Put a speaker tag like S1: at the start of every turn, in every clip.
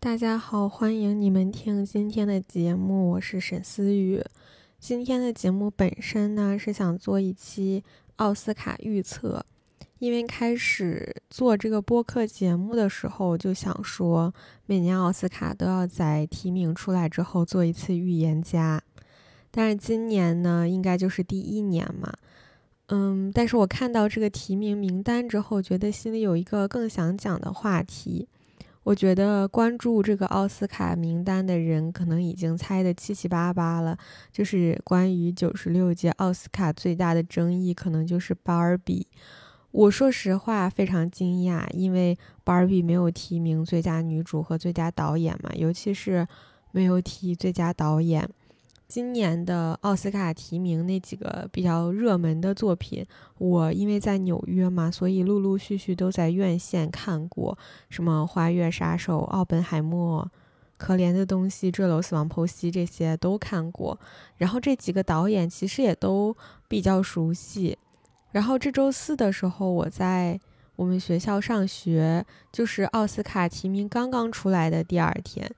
S1: 大家好，欢迎你们听今天的节目，我是沈思雨。今天的节目本身呢是想做一期奥斯卡预测，因为开始做这个播客节目的时候就想说，每年奥斯卡都要在提名出来之后做一次预言家，但是今年呢应该就是第一年嘛，嗯，但是我看到这个提名名单之后，觉得心里有一个更想讲的话题。我觉得关注这个奥斯卡名单的人，可能已经猜的七七八八了。就是关于九十六届奥斯卡最大的争议，可能就是《芭比》。我说实话非常惊讶，因为《芭比》没有提名最佳女主和最佳导演嘛，尤其是没有提最佳导演。今年的奥斯卡提名那几个比较热门的作品，我因为在纽约嘛，所以陆陆续续都在院线看过，什么《花月杀手》《奥本海默》《可怜的东西》《坠楼死亡剖析》这些都看过。然后这几个导演其实也都比较熟悉。然后这周四的时候，我在我们学校上学，就是奥斯卡提名刚刚出来的第二天。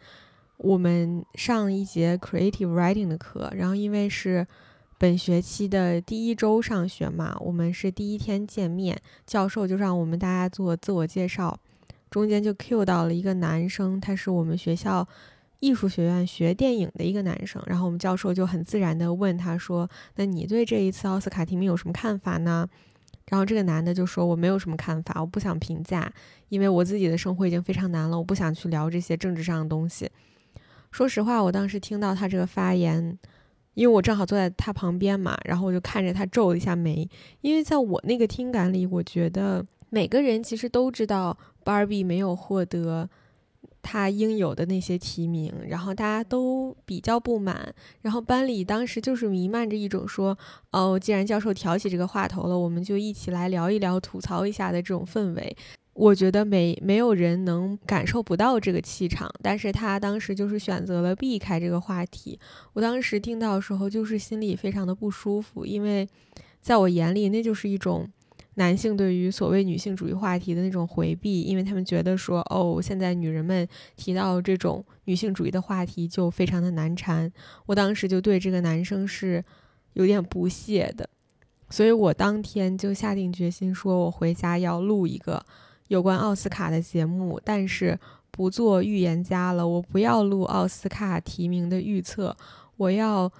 S1: 我们上一节 creative writing 的课，然后因为是本学期的第一周上学嘛，我们是第一天见面，教授就让我们大家做自我介绍，中间就 cue 到了一个男生，他是我们学校艺术学院学电影的一个男生，然后我们教授就很自然的问他说：“那你对这一次奥斯卡提名有什么看法呢？”然后这个男的就说：“我没有什么看法，我不想评价，因为我自己的生活已经非常难了，我不想去聊这些政治上的东西。”说实话，我当时听到他这个发言，因为我正好坐在他旁边嘛，然后我就看着他皱了一下眉。因为在我那个听感里，我觉得每个人其实都知道芭比没有获得他应有的那些提名，然后大家都比较不满。然后班里当时就是弥漫着一种说：“哦，既然教授挑起这个话头了，我们就一起来聊一聊、吐槽一下的这种氛围。”我觉得没没有人能感受不到这个气场，但是他当时就是选择了避开这个话题。我当时听到的时候，就是心里非常的不舒服，因为在我眼里，那就是一种男性对于所谓女性主义话题的那种回避，因为他们觉得说，哦，现在女人们提到这种女性主义的话题就非常的难缠。我当时就对这个男生是有点不屑的，所以我当天就下定决心说，我回家要录一个。有关奥斯卡的节目，但是不做预言家了。我不要录奥斯卡提名的预测，我要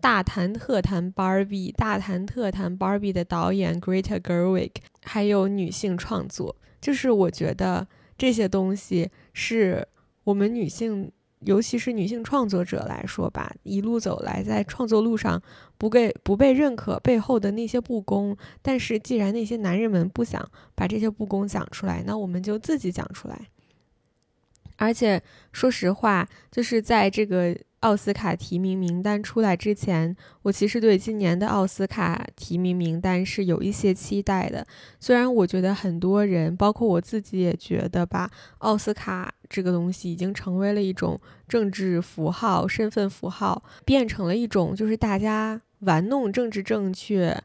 S1: 大谈特谈 Barbie，大谈特谈 Barbie 的导演 Greta Gerwig，还有女性创作。就是我觉得这些东西是我们女性。尤其是女性创作者来说吧，一路走来，在创作路上不被不被认可背后的那些不公，但是既然那些男人们不想把这些不公讲出来，那我们就自己讲出来。而且说实话，就是在这个。奥斯卡提名名单出来之前，我其实对今年的奥斯卡提名名单是有一些期待的。虽然我觉得很多人，包括我自己也觉得吧，奥斯卡这个东西已经成为了一种政治符号、身份符号，变成了一种就是大家玩弄政治正确，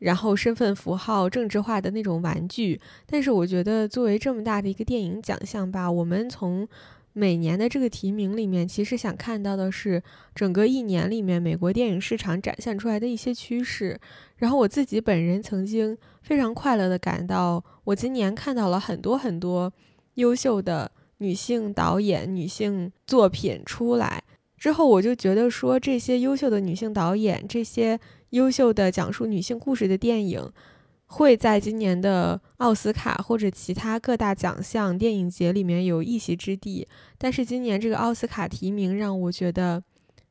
S1: 然后身份符号政治化的那种玩具。但是我觉得，作为这么大的一个电影奖项吧，我们从每年的这个提名里面，其实想看到的是整个一年里面美国电影市场展现出来的一些趋势。然后我自己本人曾经非常快乐的感到，我今年看到了很多很多优秀的女性导演、女性作品出来之后，我就觉得说这些优秀的女性导演、这些优秀的讲述女性故事的电影。会在今年的奥斯卡或者其他各大奖项电影节里面有一席之地，但是今年这个奥斯卡提名让我觉得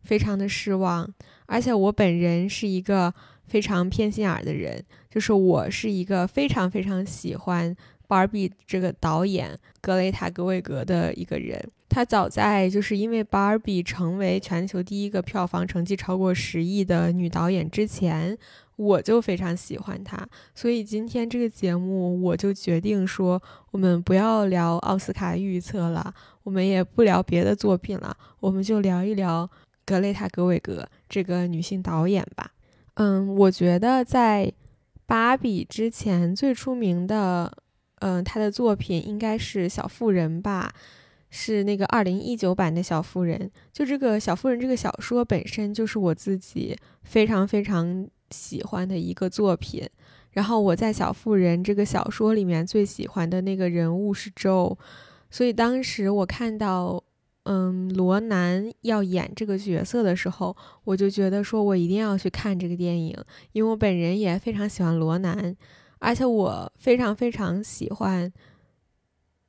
S1: 非常的失望。而且我本人是一个非常偏心眼的人，就是我是一个非常非常喜欢 Barbie 这个导演格雷塔格韦格的一个人。他早在就是因为 Barbie 成为全球第一个票房成绩超过十亿的女导演之前。我就非常喜欢他，所以今天这个节目我就决定说，我们不要聊奥斯卡预测了，我们也不聊别的作品了，我们就聊一聊格雷塔·格韦格这个女性导演吧。嗯，我觉得在《芭比》之前最出名的，嗯，她的作品应该是《小妇人》吧。是那个二零一九版的小妇人。就这个小妇人这个小说本身就是我自己非常非常喜欢的一个作品。然后我在小妇人这个小说里面最喜欢的那个人物是周，所以当时我看到。嗯，罗南要演这个角色的时候，我就觉得说我一定要去看这个电影，因为我本人也非常喜欢罗南，而且我非常非常喜欢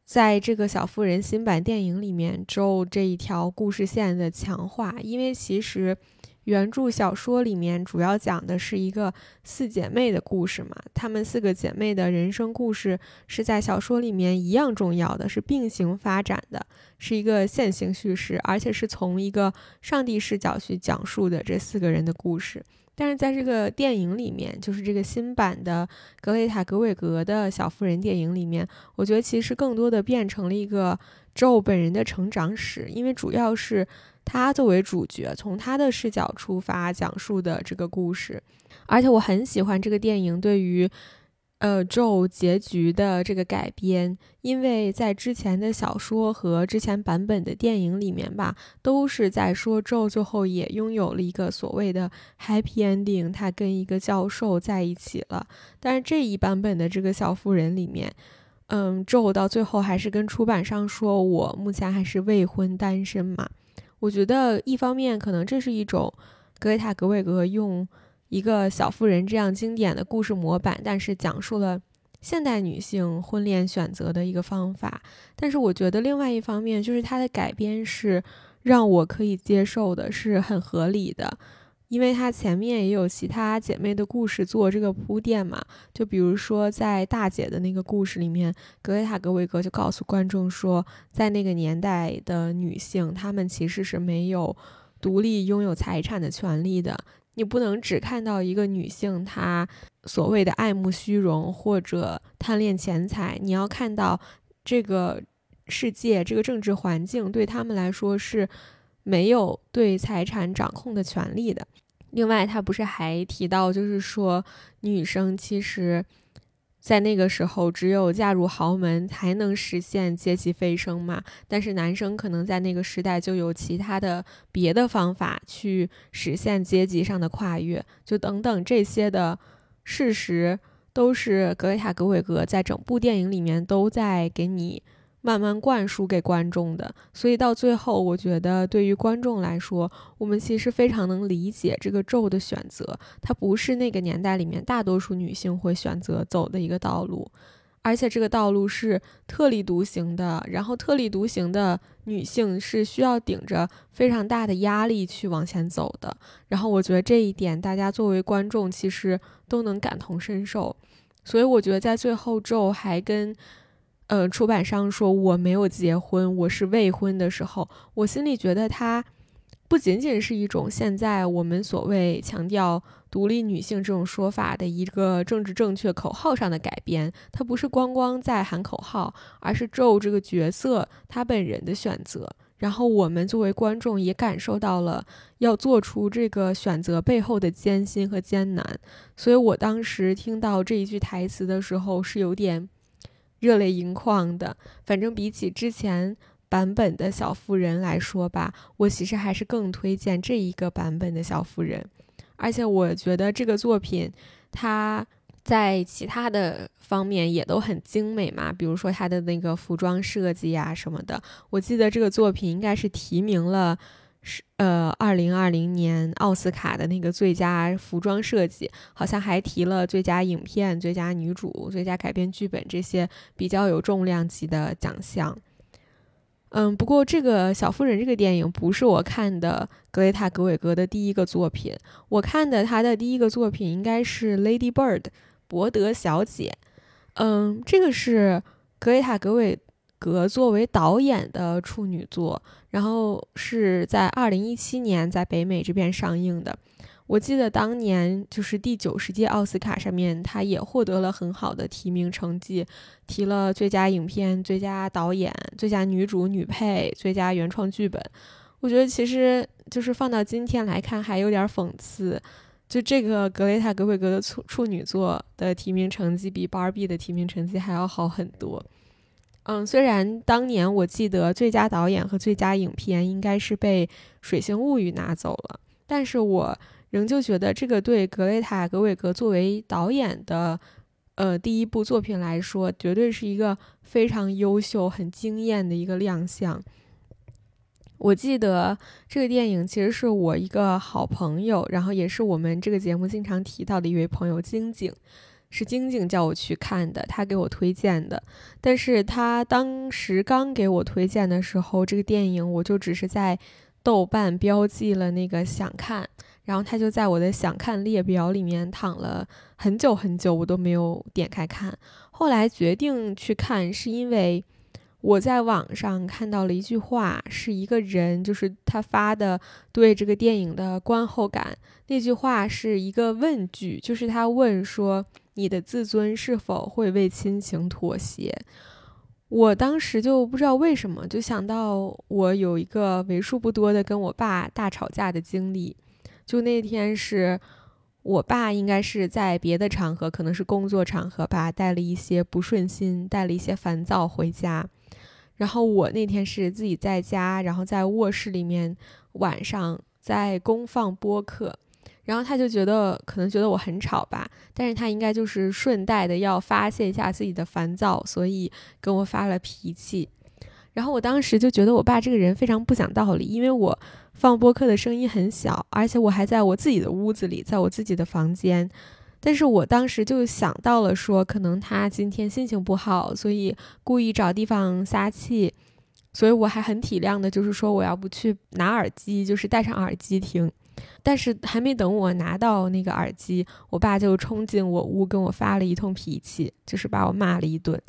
S1: 在这个小妇人新版电影里面周这一条故事线的强化，因为其实。原著小说里面主要讲的是一个四姐妹的故事嘛，她们四个姐妹的人生故事是在小说里面一样重要的，是并行发展的，是一个线性叙事，而且是从一个上帝视角去讲述的这四个人的故事。但是在这个电影里面，就是这个新版的格雷塔·格韦格的小妇人电影里面，我觉得其实更多的变成了一个 Joe 本人的成长史，因为主要是。他作为主角，从他的视角出发讲述的这个故事，而且我很喜欢这个电影对于，呃，咒结局的这个改编，因为在之前的小说和之前版本的电影里面吧，都是在说咒最后也拥有了一个所谓的 happy ending，他跟一个教授在一起了。但是这一版本的这个小妇人里面，嗯，咒到最后还是跟出版商说，我目前还是未婚单身嘛。我觉得一方面可能这是一种格雷塔·格韦格用一个小妇人这样经典的故事模板，但是讲述了现代女性婚恋选择的一个方法。但是我觉得另外一方面就是它的改编是让我可以接受的，是很合理的。因为她前面也有其他姐妹的故事做这个铺垫嘛，就比如说在大姐的那个故事里面，格雷塔·格维格就告诉观众说，在那个年代的女性，她们其实是没有独立拥有财产的权利的。你不能只看到一个女性她所谓的爱慕虚荣或者贪恋钱财，你要看到这个世界这个政治环境对他们来说是没有对财产掌控的权利的。另外，他不是还提到，就是说，女生其实，在那个时候只有嫁入豪门才能实现阶级飞升嘛？但是男生可能在那个时代就有其他的别的方法去实现阶级上的跨越，就等等这些的事实，都是格雷塔·格韦格在整部电影里面都在给你。慢慢灌输给观众的，所以到最后，我觉得对于观众来说，我们其实非常能理解这个咒的选择，它不是那个年代里面大多数女性会选择走的一个道路，而且这个道路是特立独行的，然后特立独行的女性是需要顶着非常大的压力去往前走的，然后我觉得这一点大家作为观众其实都能感同身受，所以我觉得在最后咒还跟。呃，出版商说我没有结婚，我是未婚的时候，我心里觉得它不仅仅是一种现在我们所谓强调独立女性这种说法的一个政治正确口号上的改编，它不是光光在喊口号，而是咒这个角色他本人的选择。然后我们作为观众也感受到了要做出这个选择背后的艰辛和艰难。所以我当时听到这一句台词的时候是有点。热泪盈眶的，反正比起之前版本的小妇人来说吧，我其实还是更推荐这一个版本的小妇人。而且我觉得这个作品，它在其他的方面也都很精美嘛，比如说它的那个服装设计呀什么的。我记得这个作品应该是提名了。是呃，二零二零年奥斯卡的那个最佳服装设计，好像还提了最佳影片、最佳女主、最佳改编剧本这些比较有重量级的奖项。嗯，不过这个小妇人这个电影不是我看的格雷塔·格韦格的第一个作品，我看的他的第一个作品应该是《Lady Bird》伯德小姐。嗯，这个是格雷塔·格韦。格作为导演的处女作，然后是在二零一七年在北美这边上映的。我记得当年就是第九十届奥斯卡上面，他也获得了很好的提名成绩，提了最佳影片、最佳导演、最佳女主、女配、最佳原创剧本。我觉得其实就是放到今天来看，还有点讽刺，就这个格雷塔·格韦格的处处女作的提名成绩比 Barbie 的提名成绩还要好很多。嗯，虽然当年我记得最佳导演和最佳影片应该是被《水形物语》拿走了，但是我仍旧觉得这个对格雷塔·格韦格作为导演的，呃，第一部作品来说，绝对是一个非常优秀、很惊艳的一个亮相。我记得这个电影其实是我一个好朋友，然后也是我们这个节目经常提到的一位朋友晶晶。是晶晶叫我去看的，她给我推荐的。但是她当时刚给我推荐的时候，这个电影我就只是在豆瓣标记了那个想看，然后他就在我的想看列表里面躺了很久很久，我都没有点开看。后来决定去看，是因为我在网上看到了一句话，是一个人就是他发的对这个电影的观后感。那句话是一个问句，就是他问说。你的自尊是否会为亲情妥协？我当时就不知道为什么，就想到我有一个为数不多的跟我爸大吵架的经历。就那天是我爸应该是在别的场合，可能是工作场合吧，带了一些不顺心，带了一些烦躁回家。然后我那天是自己在家，然后在卧室里面晚上在公放播客。然后他就觉得可能觉得我很吵吧，但是他应该就是顺带的要发泄一下自己的烦躁，所以跟我发了脾气。然后我当时就觉得我爸这个人非常不讲道理，因为我放播客的声音很小，而且我还在我自己的屋子里，在我自己的房间。但是我当时就想到了说，可能他今天心情不好，所以故意找地方撒气。所以我还很体谅的，就是说我要不去拿耳机，就是戴上耳机听。但是还没等我拿到那个耳机，我爸就冲进我屋跟我发了一通脾气，就是把我骂了一顿。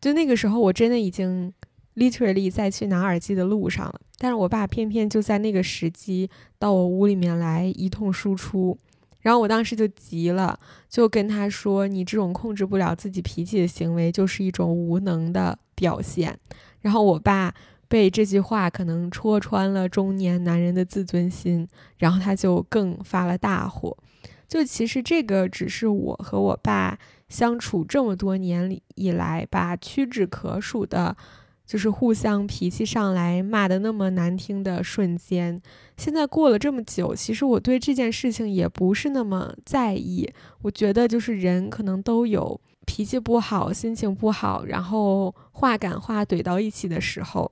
S1: 就那个时候，我真的已经 literally 在去拿耳机的路上了。但是我爸偏偏就在那个时机到我屋里面来一通输出，然后我当时就急了，就跟他说：“你这种控制不了自己脾气的行为，就是一种无能的表现。”然后我爸。被这句话可能戳穿了中年男人的自尊心，然后他就更发了大火。就其实这个只是我和我爸相处这么多年里以来吧屈指可数的，就是互相脾气上来骂的那么难听的瞬间。现在过了这么久，其实我对这件事情也不是那么在意。我觉得就是人可能都有脾气不好、心情不好，然后话赶话怼到一起的时候。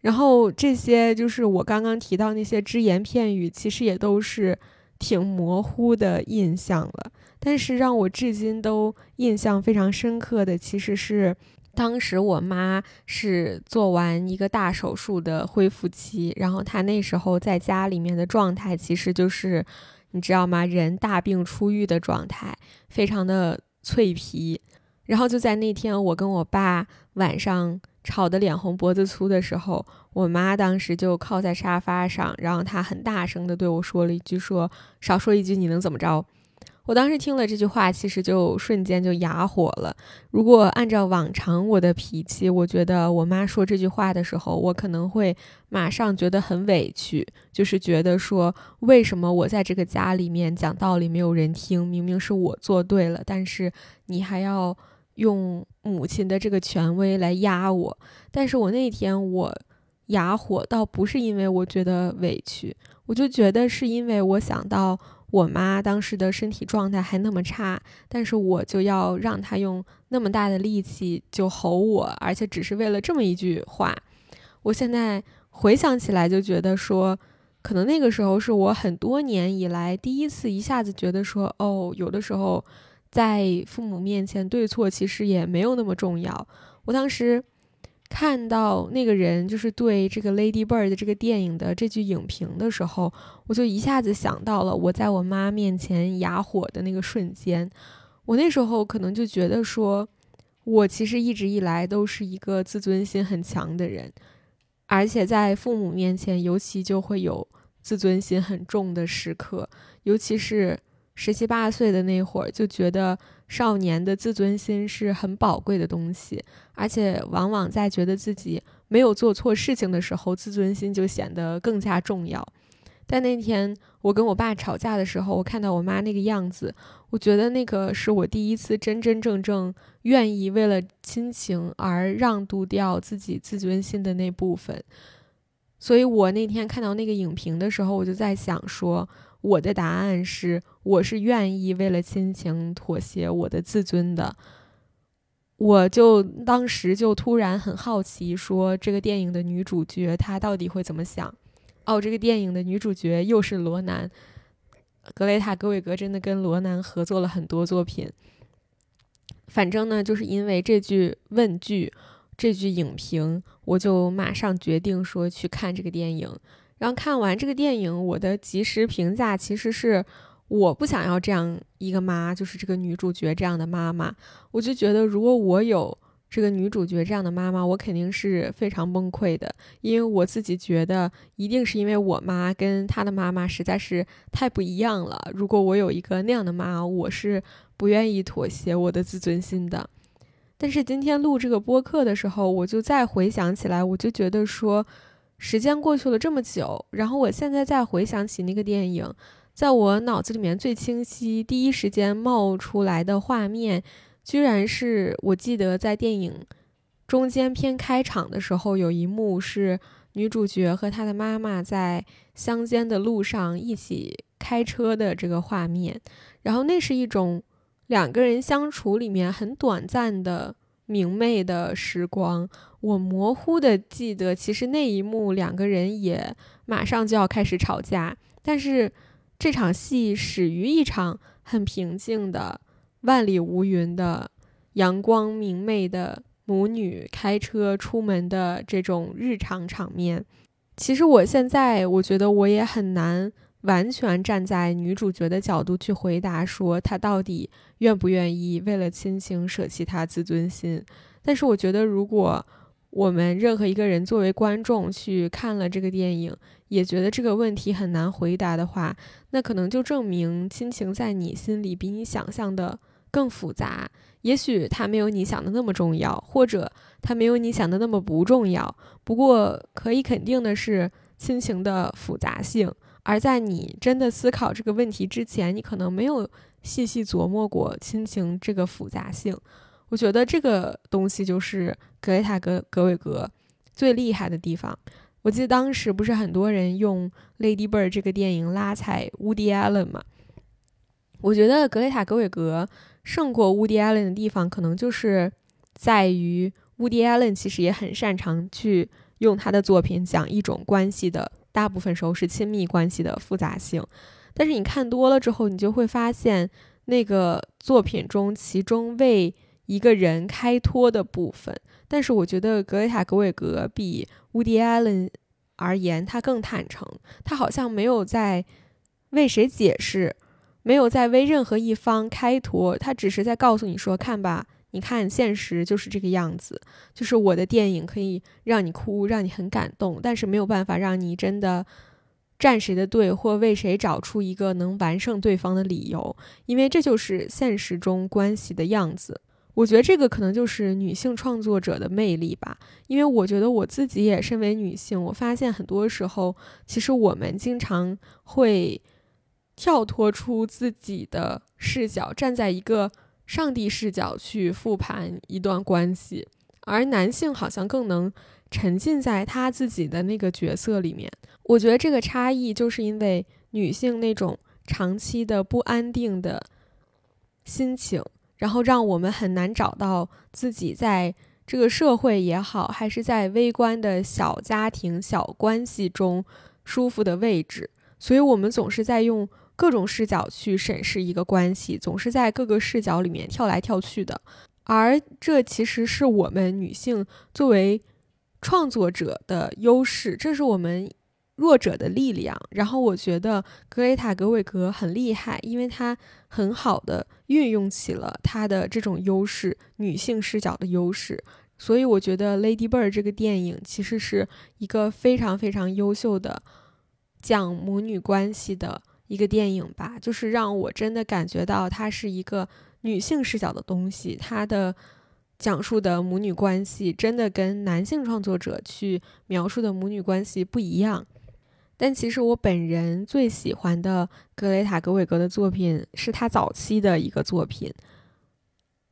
S1: 然后这些就是我刚刚提到那些只言片语，其实也都是挺模糊的印象了。但是让我至今都印象非常深刻的，其实是当时我妈是做完一个大手术的恢复期，然后她那时候在家里面的状态，其实就是你知道吗？人大病初愈的状态，非常的脆皮。然后就在那天，我跟我爸晚上。吵得脸红脖子粗的时候，我妈当时就靠在沙发上，然后她很大声的对我说了一句：“说少说一句你能怎么着？”我当时听了这句话，其实就瞬间就哑火了。如果按照往常我的脾气，我觉得我妈说这句话的时候，我可能会马上觉得很委屈，就是觉得说为什么我在这个家里面讲道理没有人听，明明是我做对了，但是你还要。用母亲的这个权威来压我，但是我那天我哑火，倒不是因为我觉得委屈，我就觉得是因为我想到我妈当时的身体状态还那么差，但是我就要让她用那么大的力气就吼我，而且只是为了这么一句话。我现在回想起来就觉得说，可能那个时候是我很多年以来第一次一下子觉得说，哦，有的时候。在父母面前，对错其实也没有那么重要。我当时看到那个人就是对这个《Lady Bird》这个电影的这句影评的时候，我就一下子想到了我在我妈面前哑火的那个瞬间。我那时候可能就觉得说，我其实一直以来都是一个自尊心很强的人，而且在父母面前，尤其就会有自尊心很重的时刻，尤其是。十七八岁的那会儿，就觉得少年的自尊心是很宝贵的东西，而且往往在觉得自己没有做错事情的时候，自尊心就显得更加重要。但那天我跟我爸吵架的时候，我看到我妈那个样子，我觉得那个是我第一次真真正正愿意为了亲情而让渡掉自己自尊心的那部分。所以我那天看到那个影评的时候，我就在想说，我的答案是，我是愿意为了亲情妥协我的自尊的。我就当时就突然很好奇，说这个电影的女主角她到底会怎么想？哦，这个电影的女主角又是罗南，格雷塔·格韦格真的跟罗南合作了很多作品。反正呢，就是因为这句问句。这句影评，我就马上决定说去看这个电影。然后看完这个电影，我的及时评价其实是我不想要这样一个妈，就是这个女主角这样的妈妈。我就觉得，如果我有这个女主角这样的妈妈，我肯定是非常崩溃的，因为我自己觉得一定是因为我妈跟她的妈妈实在是太不一样了。如果我有一个那样的妈，我是不愿意妥协我的自尊心的。但是今天录这个播客的时候，我就再回想起来，我就觉得说，时间过去了这么久，然后我现在再回想起那个电影，在我脑子里面最清晰、第一时间冒出来的画面，居然是我记得在电影中间偏开场的时候，有一幕是女主角和她的妈妈在乡间的路上一起开车的这个画面，然后那是一种。两个人相处里面很短暂的明媚的时光，我模糊的记得，其实那一幕两个人也马上就要开始吵架，但是这场戏始于一场很平静的万里无云的阳光明媚的母女开车出门的这种日常场面。其实我现在我觉得我也很难。完全站在女主角的角度去回答，说她到底愿不愿意为了亲情舍弃她自尊心。但是我觉得，如果我们任何一个人作为观众去看了这个电影，也觉得这个问题很难回答的话，那可能就证明亲情在你心里比你想象的更复杂。也许它没有你想的那么重要，或者它没有你想的那么不重要。不过可以肯定的是，亲情的复杂性。而在你真的思考这个问题之前，你可能没有细细琢磨过亲情这个复杂性。我觉得这个东西就是格雷塔·格格韦格最厉害的地方。我记得当时不是很多人用《Lady Bird》这个电影拉踩 Woody Allen 吗？我觉得格雷塔·格韦格胜过 Woody Allen 的地方，可能就是在于 Woody Allen 其实也很擅长去用他的作品讲一种关系的。大部分时候是亲密关系的复杂性，但是你看多了之后，你就会发现那个作品中其中为一个人开脱的部分。但是我觉得格雷塔·格韦格比乌迪·艾伦而言，他更坦诚，他好像没有在为谁解释，没有在为任何一方开脱，他只是在告诉你说：“看吧。”你看，现实就是这个样子，就是我的电影可以让你哭，让你很感动，但是没有办法让你真的站谁的队，或为谁找出一个能完胜对方的理由，因为这就是现实中关系的样子。我觉得这个可能就是女性创作者的魅力吧，因为我觉得我自己也身为女性，我发现很多时候，其实我们经常会跳脱出自己的视角，站在一个。上帝视角去复盘一段关系，而男性好像更能沉浸在他自己的那个角色里面。我觉得这个差异就是因为女性那种长期的不安定的心情，然后让我们很难找到自己在这个社会也好，还是在微观的小家庭、小关系中舒服的位置，所以我们总是在用。各种视角去审视一个关系，总是在各个视角里面跳来跳去的，而这其实是我们女性作为创作者的优势，这是我们弱者的力量。然后我觉得格雷塔·格韦格很厉害，因为她很好的运用起了她的这种优势，女性视角的优势。所以我觉得《Lady Bird》这个电影其实是一个非常非常优秀的讲母女关系的。一个电影吧，就是让我真的感觉到它是一个女性视角的东西，它的讲述的母女关系真的跟男性创作者去描述的母女关系不一样。但其实我本人最喜欢的格雷塔·格韦格的作品是他早期的一个作品，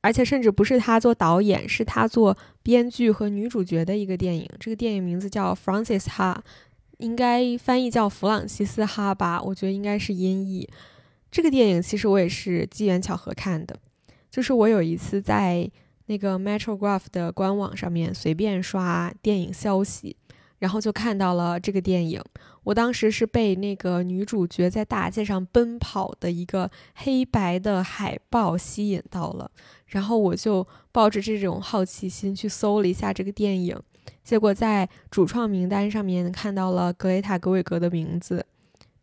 S1: 而且甚至不是他做导演，是他做编剧和女主角的一个电影。这个电影名字叫《Francis 哈》，应该翻译叫弗朗西斯哈吧？我觉得应该是音译。这个电影其实我也是机缘巧合看的，就是我有一次在那个 Metrograph 的官网上面随便刷电影消息。然后就看到了这个电影，我当时是被那个女主角在大街上奔跑的一个黑白的海报吸引到了，然后我就抱着这种好奇心去搜了一下这个电影，结果在主创名单上面看到了格雷塔·格韦格的名字，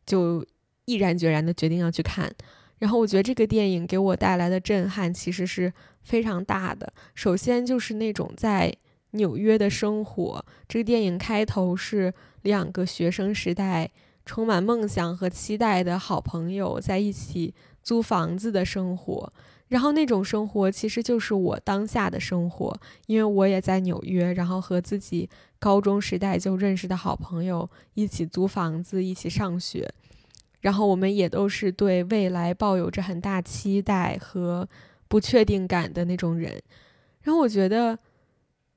S1: 就毅然决然的决定要去看。然后我觉得这个电影给我带来的震撼其实是非常大的，首先就是那种在。纽约的生活，这个电影开头是两个学生时代充满梦想和期待的好朋友在一起租房子的生活，然后那种生活其实就是我当下的生活，因为我也在纽约，然后和自己高中时代就认识的好朋友一起租房子，一起上学，然后我们也都是对未来抱有着很大期待和不确定感的那种人，然后我觉得。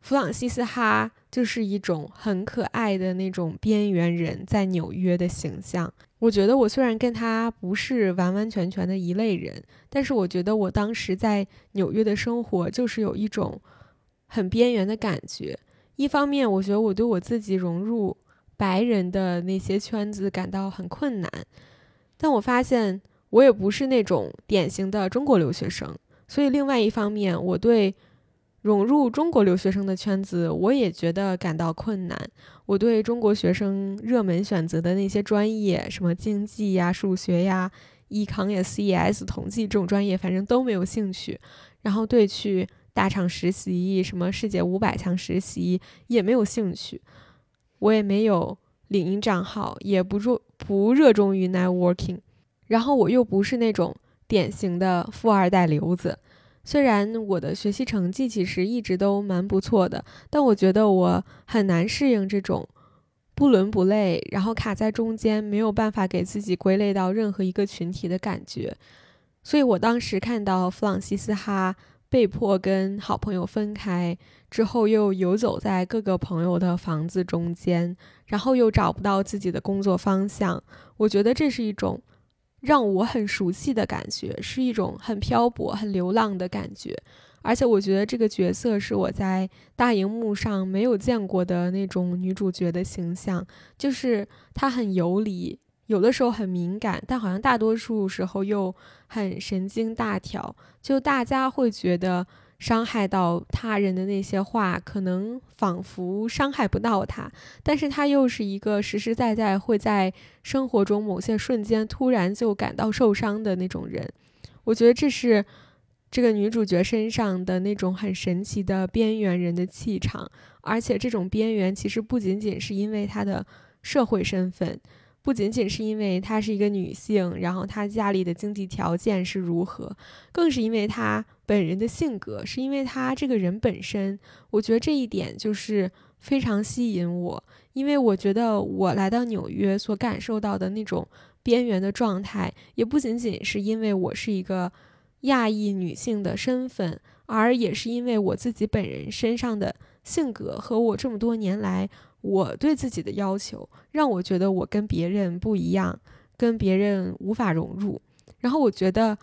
S1: 弗朗西斯哈就是一种很可爱的那种边缘人在纽约的形象。我觉得我虽然跟他不是完完全全的一类人，但是我觉得我当时在纽约的生活就是有一种很边缘的感觉。一方面，我觉得我对我自己融入白人的那些圈子感到很困难，但我发现我也不是那种典型的中国留学生，所以另外一方面，我对。融入中国留学生的圈子，我也觉得感到困难。我对中国学生热门选择的那些专业，什么经济呀、数学呀、Econ 呀、CES、统计这种专业，反正都没有兴趣。然后对去大厂实习，什么世界五百强实习也没有兴趣。我也没有领英账号，也不热不热衷于 networking。然后我又不是那种典型的富二代流子。虽然我的学习成绩其实一直都蛮不错的，但我觉得我很难适应这种不伦不类，然后卡在中间，没有办法给自己归类到任何一个群体的感觉。所以我当时看到弗朗西斯哈被迫跟好朋友分开之后，又游走在各个朋友的房子中间，然后又找不到自己的工作方向，我觉得这是一种。让我很熟悉的感觉，是一种很漂泊、很流浪的感觉，而且我觉得这个角色是我在大荧幕上没有见过的那种女主角的形象，就是她很游离，有的时候很敏感，但好像大多数时候又很神经大条，就大家会觉得。伤害到他人的那些话，可能仿佛伤害不到他，但是他又是一个实实在在会在生活中某些瞬间突然就感到受伤的那种人。我觉得这是这个女主角身上的那种很神奇的边缘人的气场，而且这种边缘其实不仅仅是因为她的社会身份。不仅仅是因为她是一个女性，然后她家里的经济条件是如何，更是因为她本人的性格，是因为她这个人本身。我觉得这一点就是非常吸引我，因为我觉得我来到纽约所感受到的那种边缘的状态，也不仅仅是因为我是一个亚裔女性的身份，而也是因为我自己本人身上的性格和我这么多年来。我对自己的要求让我觉得我跟别人不一样，跟别人无法融入。然后我觉得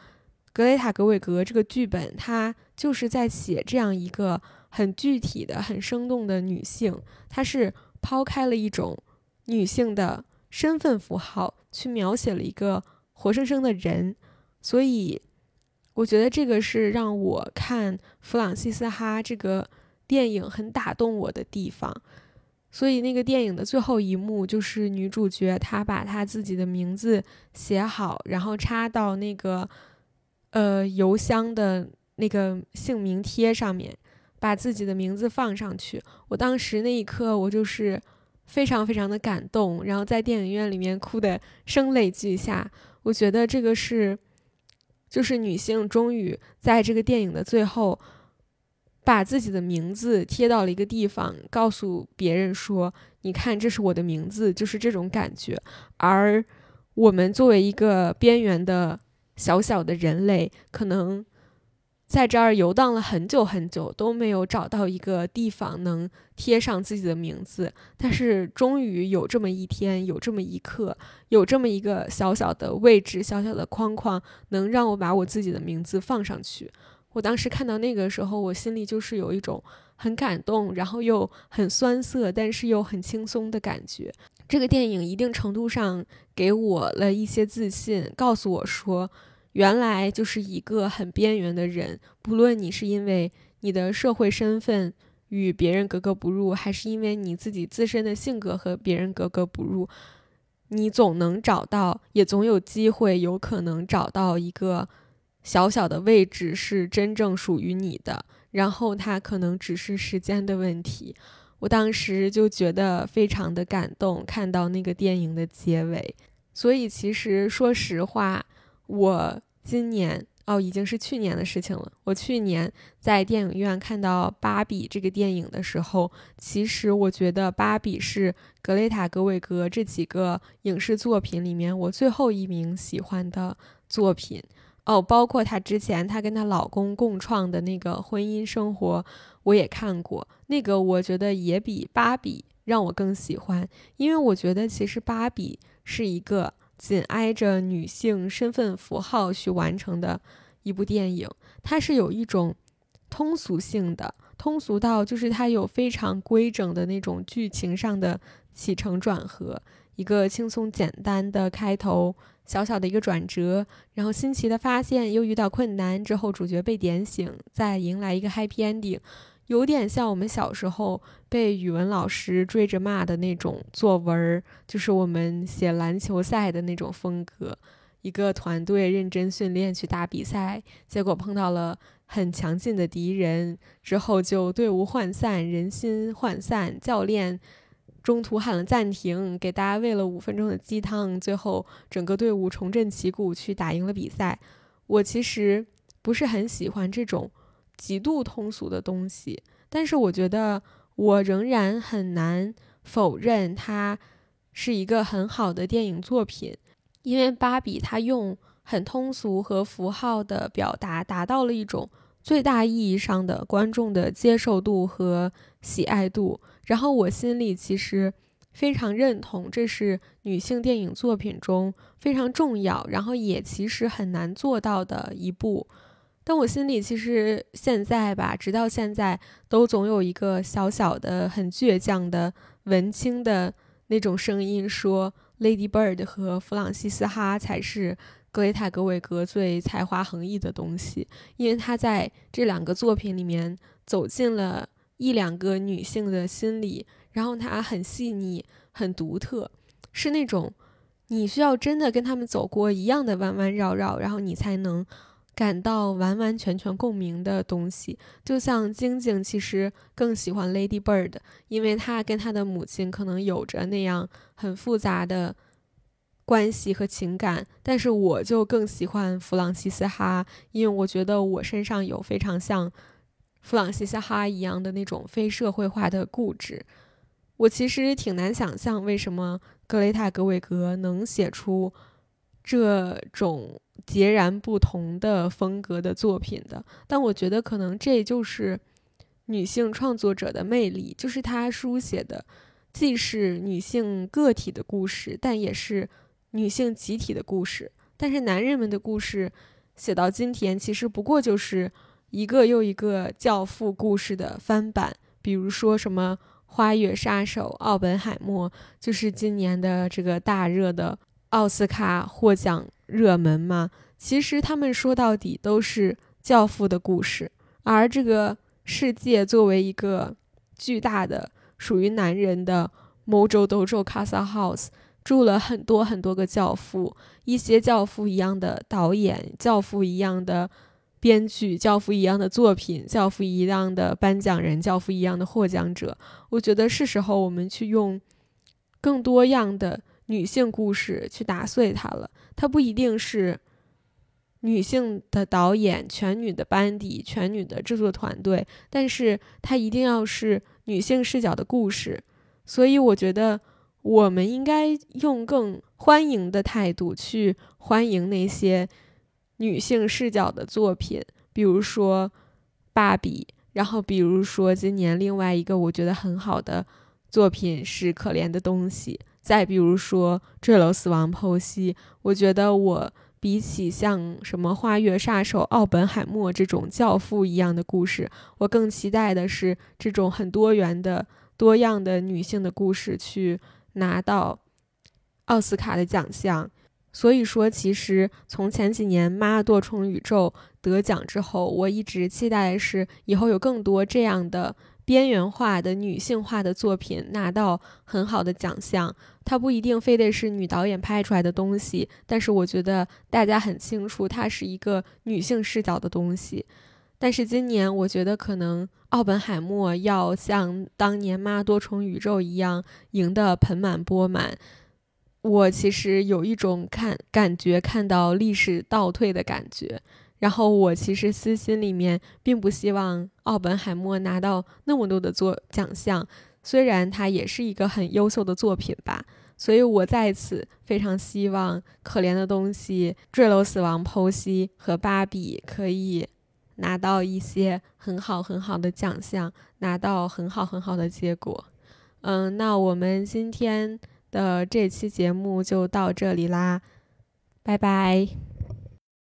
S1: 格雷塔·格韦格这个剧本，它就是在写这样一个很具体的、很生动的女性。它是抛开了一种女性的身份符号，去描写了一个活生生的人。所以，我觉得这个是让我看弗朗西斯哈这个电影很打动我的地方。所以那个电影的最后一幕就是女主角她把她自己的名字写好，然后插到那个呃邮箱的那个姓名贴上面，把自己的名字放上去。我当时那一刻我就是非常非常的感动，然后在电影院里面哭得声泪俱下。我觉得这个是就是女性终于在这个电影的最后。把自己的名字贴到了一个地方，告诉别人说：“你看，这是我的名字。”就是这种感觉。而我们作为一个边缘的小小的人类，可能。在这儿游荡了很久很久，都没有找到一个地方能贴上自己的名字。但是终于有这么一天，有这么一刻，有这么一个小小的位置、小小的框框，能让我把我自己的名字放上去。我当时看到那个时候，我心里就是有一种很感动，然后又很酸涩，但是又很轻松的感觉。这个电影一定程度上给我了一些自信，告诉我说。原来就是一个很边缘的人，不论你是因为你的社会身份与别人格格不入，还是因为你自己自身的性格和别人格格不入，你总能找到，也总有机会，有可能找到一个小小的位置是真正属于你的。然后它可能只是时间的问题。我当时就觉得非常的感动，看到那个电影的结尾。所以其实说实话。我今年哦，已经是去年的事情了。我去年在电影院看到《芭比》这个电影的时候，其实我觉得《芭比》是格雷塔·格韦格这几个影视作品里面我最后一名喜欢的作品哦。包括她之前她跟她老公共创的那个婚姻生活，我也看过。那个我觉得也比《芭比》让我更喜欢，因为我觉得其实《芭比》是一个。紧挨着女性身份符号去完成的一部电影，它是有一种通俗性的，通俗到就是它有非常规整的那种剧情上的起承转合，一个轻松简单的开头，小小的一个转折，然后新奇的发现，又遇到困难之后，主角被点醒，再迎来一个 happy ending。有点像我们小时候被语文老师追着骂的那种作文，就是我们写篮球赛的那种风格。一个团队认真训练去打比赛，结果碰到了很强劲的敌人，之后就队伍涣散，人心涣散。教练中途喊了暂停，给大家喂了五分钟的鸡汤，最后整个队伍重振旗鼓去打赢了比赛。我其实不是很喜欢这种。极度通俗的东西，但是我觉得我仍然很难否认它是一个很好的电影作品，因为芭比它用很通俗和符号的表达，达到了一种最大意义上的观众的接受度和喜爱度。然后我心里其实非常认同，这是女性电影作品中非常重要，然后也其实很难做到的一部。但我心里其实现在吧，直到现在都总有一个小小的、很倔强的文青的那种声音，说《Lady Bird》和《弗朗西斯哈》才是格雷塔·格韦格最才华横溢的东西，因为他在这两个作品里面走进了一两个女性的心理，然后他很细腻、很独特，是那种你需要真的跟他们走过一样的弯弯绕绕，然后你才能。感到完完全全共鸣的东西，就像晶晶其实更喜欢 Lady Bird，因为她跟她的母亲可能有着那样很复杂的关系和情感，但是我就更喜欢弗朗西斯哈，因为我觉得我身上有非常像弗朗西斯哈一样的那种非社会化的固执。我其实挺难想象为什么格雷塔·格韦格能写出这种。截然不同的风格的作品的，但我觉得可能这就是女性创作者的魅力，就是她书写的既是女性个体的故事，但也是女性集体的故事。但是男人们的故事写到今天，其实不过就是一个又一个教父故事的翻版，比如说什么《花月杀手》《奥本海默》，就是今年的这个大热的奥斯卡获奖。热门嘛？其实他们说到底都是教父的故事，而这个世界作为一个巨大的属于男人的 Mojo Dojo Casa House，住了很多很多个教父，一些教父一样的导演，教父一样的编剧，教父一样的作品，教父一样的颁奖人，教父一样的获奖者。我觉得是时候我们去用更多样的。女性故事去打碎它了，它不一定是女性的导演、全女的班底、全女的制作团队，但是它一定要是女性视角的故事。所以我觉得我们应该用更欢迎的态度去欢迎那些女性视角的作品，比如说《芭比》，然后比如说今年另外一个我觉得很好的作品是《可怜的东西》，再比如说《坠楼死亡剖析》，我觉得我。比起像什么《花月杀手》《奥本海默》这种教父一样的故事，我更期待的是这种很多元的、多样的女性的故事去拿到奥斯卡的奖项。所以说，其实从前几年《妈多重宇宙》得奖之后，我一直期待的是以后有更多这样的。边缘化的女性化的作品拿到很好的奖项，它不一定非得是女导演拍出来的东西，但是我觉得大家很清楚，它是一个女性视角的东西。但是今年，我觉得可能奥本海默要像当年《妈多重宇宙》一样赢得盆满钵满。我其实有一种看感觉，看到历史倒退的感觉。然后我其实私心里面并不希望奥本海默拿到那么多的作奖项，虽然他也是一个很优秀的作品吧。所以我在此非常希望《可怜的东西》《坠楼死亡剖析》和《芭比》可以拿到一些很好很好的奖项，拿到很好很好的结果。嗯，那我们今天的这期节目就到这里啦，拜拜。